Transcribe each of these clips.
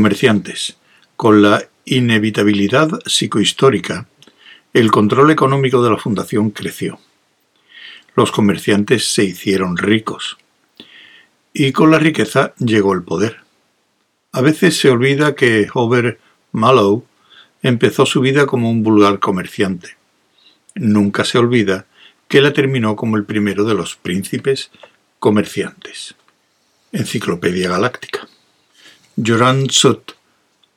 Comerciantes. Con la inevitabilidad psicohistórica, el control económico de la fundación creció. Los comerciantes se hicieron ricos. Y con la riqueza llegó el poder. A veces se olvida que Hobart Mallow empezó su vida como un vulgar comerciante. Nunca se olvida que la terminó como el primero de los príncipes comerciantes. Enciclopedia Galáctica. Joran Sut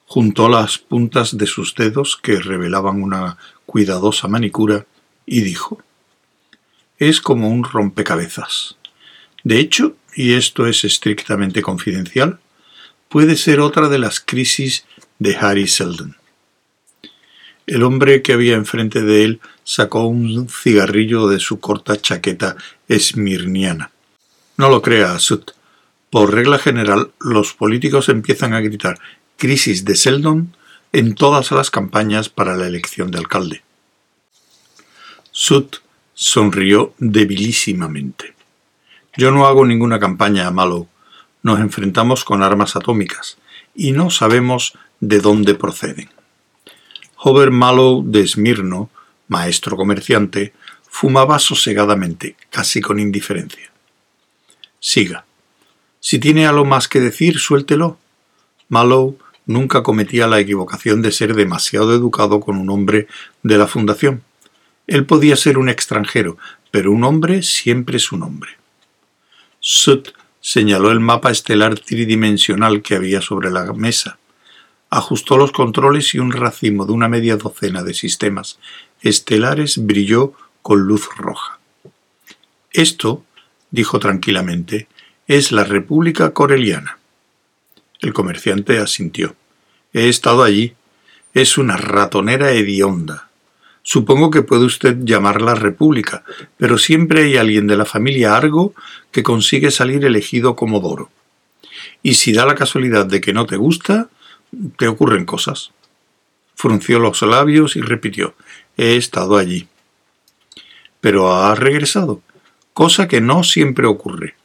juntó las puntas de sus dedos que revelaban una cuidadosa manicura y dijo Es como un rompecabezas. De hecho, y esto es estrictamente confidencial, puede ser otra de las crisis de Harry Seldon. El hombre que había enfrente de él sacó un cigarrillo de su corta chaqueta esmirniana. No lo crea, Sut. Por regla general, los políticos empiezan a gritar crisis de Seldon en todas las campañas para la elección de alcalde. Sut sonrió debilísimamente. Yo no hago ninguna campaña a Malo. Nos enfrentamos con armas atómicas y no sabemos de dónde proceden. Hover Mallow de Esmirno, maestro comerciante, fumaba sosegadamente, casi con indiferencia. Siga. Si tiene algo más que decir, suéltelo. Mallow nunca cometía la equivocación de ser demasiado educado con un hombre de la Fundación. Él podía ser un extranjero, pero un hombre siempre es un hombre. Sut señaló el mapa estelar tridimensional que había sobre la mesa ajustó los controles y un racimo de una media docena de sistemas estelares brilló con luz roja. Esto, dijo tranquilamente, es la República Coreliana. El comerciante asintió. He estado allí. Es una ratonera hedionda. Supongo que puede usted llamarla República, pero siempre hay alguien de la familia Argo que consigue salir elegido como Doro. Y si da la casualidad de que no te gusta, te ocurren cosas. Frunció los labios y repitió, he estado allí. Pero ha regresado, cosa que no siempre ocurre.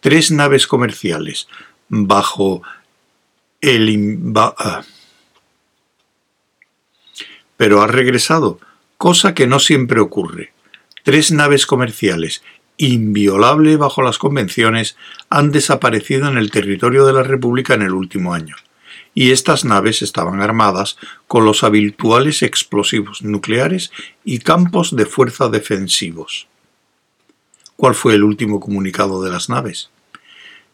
Tres naves comerciales bajo el... Ah. Pero ha regresado, cosa que no siempre ocurre. Tres naves comerciales, inviolable bajo las convenciones, han desaparecido en el territorio de la República en el último año y estas naves estaban armadas con los habituales explosivos nucleares y campos de fuerza defensivos. ¿Cuál fue el último comunicado de las naves?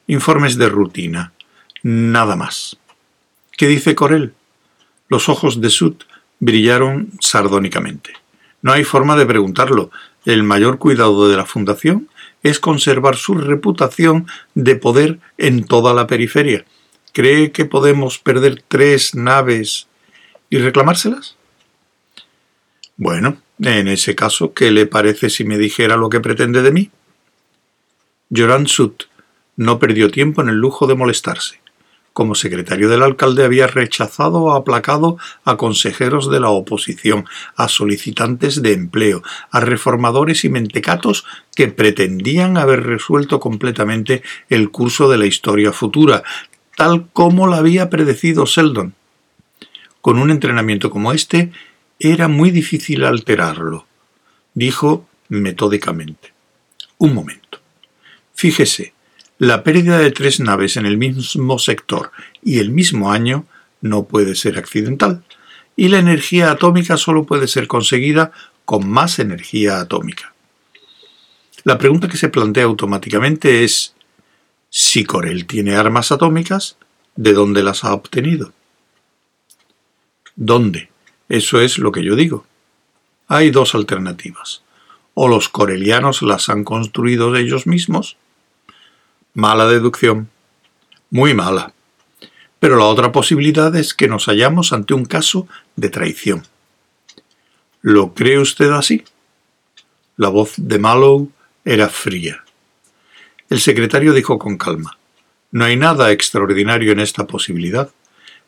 Informes de rutina. Nada más. ¿Qué dice Corel? Los ojos de Sud brillaron sardónicamente. No hay forma de preguntarlo. El mayor cuidado de la Fundación es conservar su reputación de poder en toda la periferia ¿Cree que podemos perder tres naves y reclamárselas? Bueno, en ese caso, ¿qué le parece si me dijera lo que pretende de mí? Joran Sut no perdió tiempo en el lujo de molestarse. Como secretario del alcalde había rechazado o aplacado a consejeros de la oposición, a solicitantes de empleo, a reformadores y mentecatos que pretendían haber resuelto completamente el curso de la historia futura, tal como lo había predecido Seldon. Con un entrenamiento como este, era muy difícil alterarlo, dijo metódicamente. Un momento. Fíjese, la pérdida de tres naves en el mismo sector y el mismo año no puede ser accidental, y la energía atómica solo puede ser conseguida con más energía atómica. La pregunta que se plantea automáticamente es si Corel tiene armas atómicas, ¿de dónde las ha obtenido? ¿Dónde? Eso es lo que yo digo. Hay dos alternativas. O los corelianos las han construido ellos mismos. Mala deducción. Muy mala. Pero la otra posibilidad es que nos hallamos ante un caso de traición. ¿Lo cree usted así? La voz de Mallow era fría. El secretario dijo con calma No hay nada extraordinario en esta posibilidad.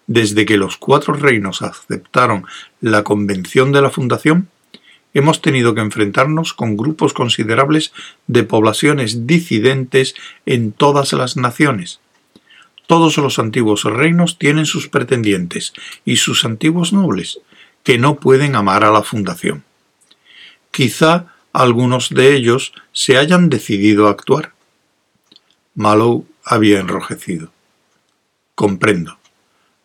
Desde que los cuatro reinos aceptaron la convención de la Fundación, hemos tenido que enfrentarnos con grupos considerables de poblaciones disidentes en todas las naciones. Todos los antiguos reinos tienen sus pretendientes y sus antiguos nobles, que no pueden amar a la fundación. Quizá algunos de ellos se hayan decidido a actuar. Mallow había enrojecido. Comprendo.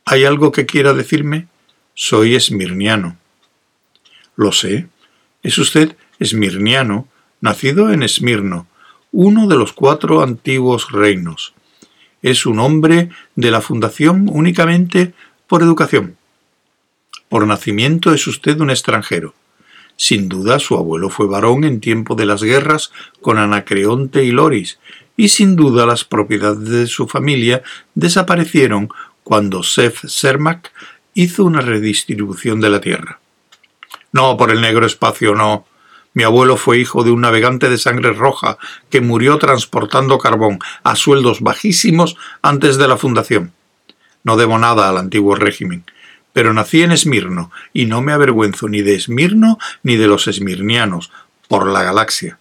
¿Hay algo que quiera decirme? Soy esmirniano. Lo sé. Es usted esmirniano, nacido en Esmirno, uno de los cuatro antiguos reinos es un hombre de la Fundación únicamente por educación. Por nacimiento es usted un extranjero. Sin duda su abuelo fue varón en tiempo de las guerras con Anacreonte y Loris, y sin duda las propiedades de su familia desaparecieron cuando Seth Sermac hizo una redistribución de la tierra. No, por el negro espacio no, mi abuelo fue hijo de un navegante de sangre roja que murió transportando carbón a sueldos bajísimos antes de la fundación. No debo nada al antiguo régimen, pero nací en Esmirno y no me avergüenzo ni de Esmirno ni de los esmirnianos, por la galaxia.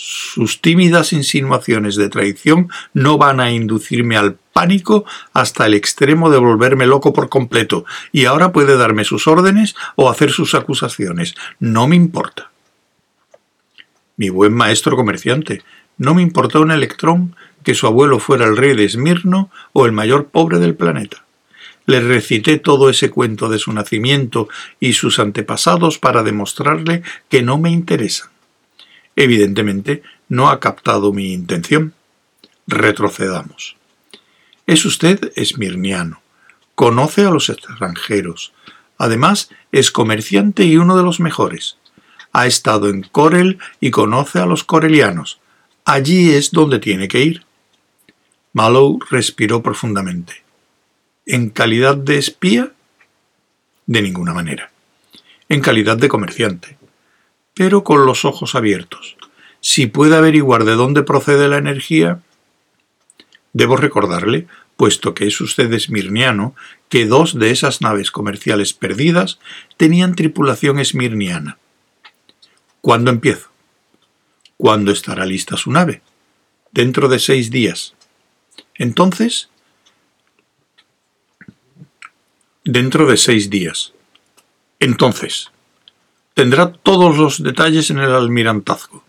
Sus tímidas insinuaciones de traición no van a inducirme al pánico hasta el extremo de volverme loco por completo, y ahora puede darme sus órdenes o hacer sus acusaciones. No me importa mi buen maestro comerciante, no me importó un electrón que su abuelo fuera el rey de Esmirno o el mayor pobre del planeta. Le recité todo ese cuento de su nacimiento y sus antepasados para demostrarle que no me interesan. Evidentemente, no ha captado mi intención. Retrocedamos. Es usted esmirniano, conoce a los extranjeros, además es comerciante y uno de los mejores ha estado en Corel y conoce a los corelianos. Allí es donde tiene que ir. Mallow respiró profundamente. ¿En calidad de espía? De ninguna manera. En calidad de comerciante. Pero con los ojos abiertos. Si puede averiguar de dónde procede la energía. Debo recordarle, puesto que es usted esmirniano, que dos de esas naves comerciales perdidas tenían tripulación esmirniana ¿Cuándo empiezo? ¿Cuándo estará lista su nave? Dentro de seis días. Entonces, dentro de seis días. Entonces, tendrá todos los detalles en el almirantazgo.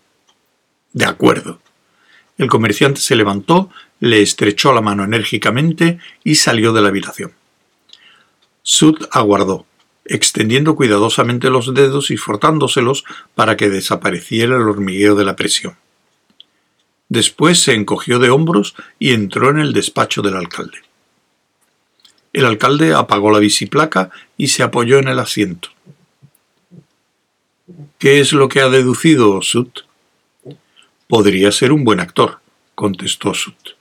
De acuerdo. El comerciante se levantó, le estrechó la mano enérgicamente y salió de la habitación. Sud aguardó extendiendo cuidadosamente los dedos y frotándoselos para que desapareciera el hormigueo de la presión. Después se encogió de hombros y entró en el despacho del alcalde. El alcalde apagó la biciplaca y se apoyó en el asiento. ¿Qué es lo que ha deducido Sut? Podría ser un buen actor, contestó Sut,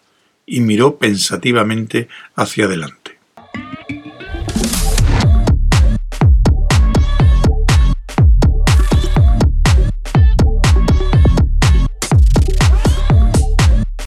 y miró pensativamente hacia adelante.